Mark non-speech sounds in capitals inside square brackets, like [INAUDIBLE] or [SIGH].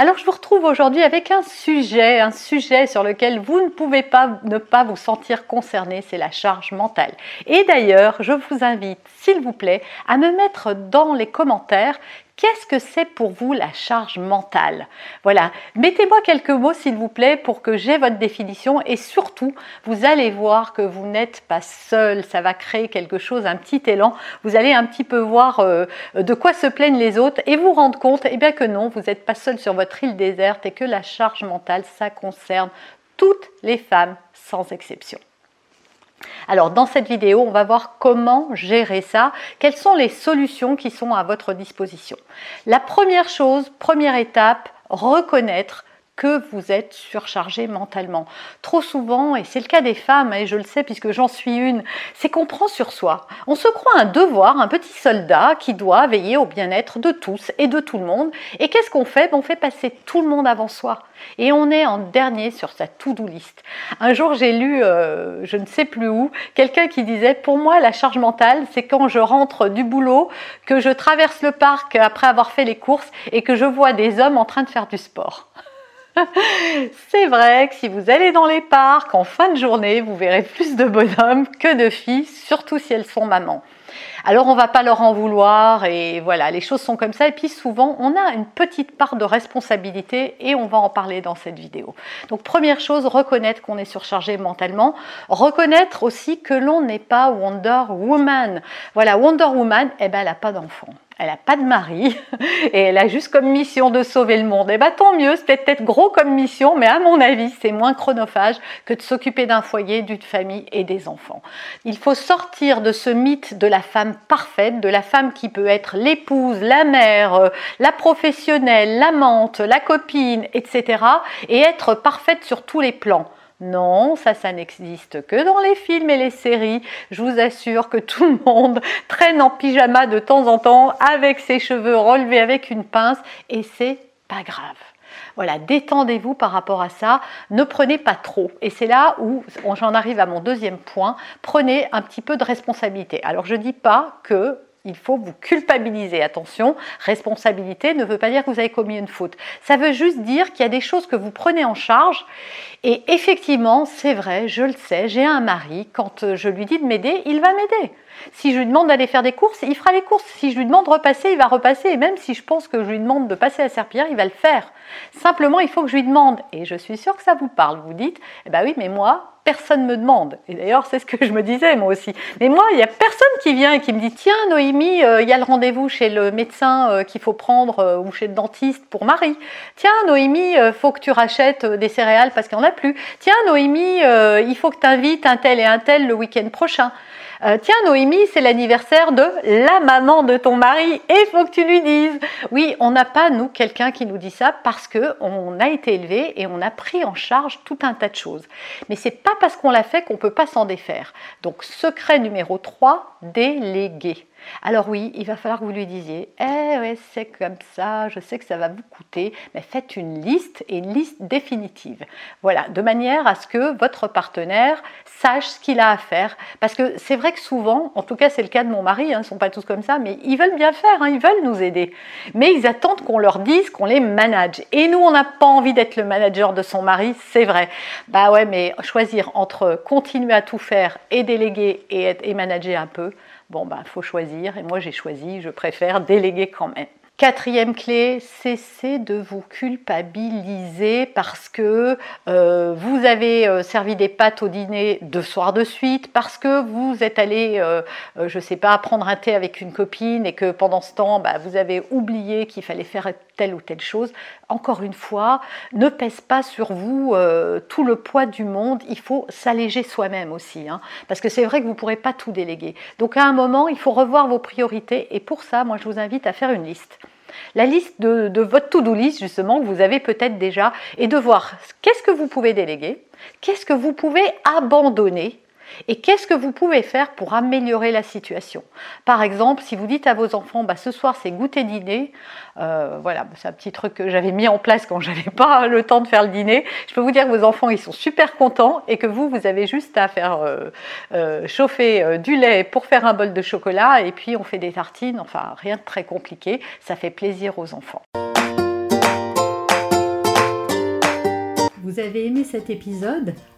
Alors je vous retrouve aujourd'hui avec un sujet, un sujet sur lequel vous ne pouvez pas ne pas vous sentir concerné, c'est la charge mentale. Et d'ailleurs, je vous invite, s'il vous plaît, à me mettre dans les commentaires Qu'est-ce que c'est pour vous la charge mentale? Voilà, mettez-moi quelques mots s'il vous plaît pour que j'ai votre définition et surtout, vous allez voir que vous n'êtes pas seul, ça va créer quelque chose, un petit élan. Vous allez un petit peu voir euh, de quoi se plaignent les autres et vous rendre compte eh bien que non, vous n'êtes pas seul sur votre île déserte et que la charge mentale, ça concerne toutes les femmes sans exception. Alors dans cette vidéo, on va voir comment gérer ça, quelles sont les solutions qui sont à votre disposition? La première chose, première étape, reconnaître que vous êtes surchargé mentalement. Trop souvent, et c'est le cas des femmes, et je le sais puisque j'en suis une, c'est qu'on prend sur soi. On se croit un devoir, un petit soldat qui doit veiller au bien-être de tous et de tout le monde. Et qu'est-ce qu'on fait? On fait passer tout le monde avant soi. Et on est en dernier sur sa to-do list. Un jour, j'ai lu, euh, je ne sais plus où, quelqu'un qui disait, pour moi, la charge mentale, c'est quand je rentre du boulot, que je traverse le parc après avoir fait les courses et que je vois des hommes en train de faire du sport. [LAUGHS] C'est vrai que si vous allez dans les parcs en fin de journée, vous verrez plus de bonhommes que de filles, surtout si elles sont mamans. Alors on va pas leur en vouloir et voilà, les choses sont comme ça. Et puis souvent, on a une petite part de responsabilité et on va en parler dans cette vidéo. Donc première chose, reconnaître qu'on est surchargé mentalement. Reconnaître aussi que l'on n'est pas Wonder Woman. Voilà, Wonder Woman, eh ben, elle n'a pas d'enfant elle n'a pas de mari [LAUGHS] et elle a juste comme mission de sauver le monde. Et eh bien tant mieux, c'était peut-être gros comme mission, mais à mon avis, c'est moins chronophage que de s'occuper d'un foyer, d'une famille et des enfants. Il faut sortir de ce mythe de la femme parfaite, de la femme qui peut être l'épouse, la mère, euh, la professionnelle, l'amante, la copine, etc. et être parfaite sur tous les plans. Non, ça, ça n'existe que dans les films et les séries. Je vous assure que tout le monde [LAUGHS] traîne en pyjama de temps en temps avec ses cheveux relevés avec une pince et c'est pas grave. Voilà, détendez-vous par rapport à ça, ne prenez pas trop. Et c'est là où j'en arrive à mon deuxième point, prenez un petit peu de responsabilité. Alors je ne dis pas que il faut vous culpabiliser. Attention, responsabilité ne veut pas dire que vous avez commis une faute. Ça veut juste dire qu'il y a des choses que vous prenez en charge. Et effectivement, c'est vrai, je le sais, j'ai un mari, quand je lui dis de m'aider, il va m'aider. Si je lui demande d'aller faire des courses, il fera les courses. Si je lui demande de repasser, il va repasser. Et même si je pense que je lui demande de passer à Serpillère, il va le faire. Simplement, il faut que je lui demande. Et je suis sûre que ça vous parle. Vous dites, eh ben oui, mais moi, personne ne me demande. Et d'ailleurs, c'est ce que je me disais moi aussi. Mais moi, il n'y a personne qui vient et qui me dit Tiens, Noémie, euh, il y a le rendez-vous chez le médecin euh, qu'il faut prendre euh, ou chez le dentiste pour Marie. Tiens, Noémie, faut que tu rachètes des céréales parce qu'il n'y en a plus. Tiens, Noémie, il faut que tu invites un tel et un tel le week-end prochain. Euh, tiens Noémie, c'est l'anniversaire de la maman de ton mari et faut que tu lui dises. Oui, on n'a pas, nous, quelqu'un qui nous dit ça parce qu'on a été élevé et on a pris en charge tout un tas de choses. Mais c'est pas parce qu'on l'a fait qu'on peut pas s'en défaire. Donc, secret numéro 3, déléguer. Alors oui, il va falloir que vous lui disiez, eh ouais, c'est comme ça, je sais que ça va vous coûter, mais faites une liste et une liste définitive. Voilà, de manière à ce que votre partenaire sache ce qu'il a à faire. Parce que c'est vrai souvent, en tout cas c'est le cas de mon mari, hein, ils ne sont pas tous comme ça, mais ils veulent bien faire, hein, ils veulent nous aider. Mais ils attendent qu'on leur dise qu'on les manage. Et nous, on n'a pas envie d'être le manager de son mari, c'est vrai. Bah ouais, mais choisir entre continuer à tout faire et déléguer et, et manager un peu, bon, bah, faut choisir. Et moi, j'ai choisi, je préfère déléguer quand même. Quatrième clé, cessez de vous culpabiliser parce que euh, vous avez euh, servi des pâtes au dîner deux soirs de suite, parce que vous êtes allé, euh, je ne sais pas, prendre un thé avec une copine et que pendant ce temps, bah, vous avez oublié qu'il fallait faire telle ou telle chose. Encore une fois, ne pèse pas sur vous tout le poids du monde. Il faut s'alléger soi-même aussi, hein, parce que c'est vrai que vous ne pourrez pas tout déléguer. Donc à un moment, il faut revoir vos priorités et pour ça, moi, je vous invite à faire une liste la liste de, votre to-do list, justement, que vous avez peut-être déjà, et de voir qu'est-ce que vous pouvez déléguer, qu'est-ce que vous pouvez abandonner et qu'est-ce que vous pouvez faire pour améliorer la situation? Par exemple, si vous dites à vos enfants, bah, ce soir c'est goûter dîner, euh, voilà, c'est un petit truc que j'avais mis en place quand [LAUGHS] j'avais pas le temps de faire le dîner. Je peux vous dire que vos enfants ils sont super contents et que vous, vous avez juste à faire euh, euh, chauffer du lait pour faire un bol de chocolat et puis on fait des tartines, enfin rien de très compliqué, ça fait plaisir aux enfants. Vous avez aimé cet épisode?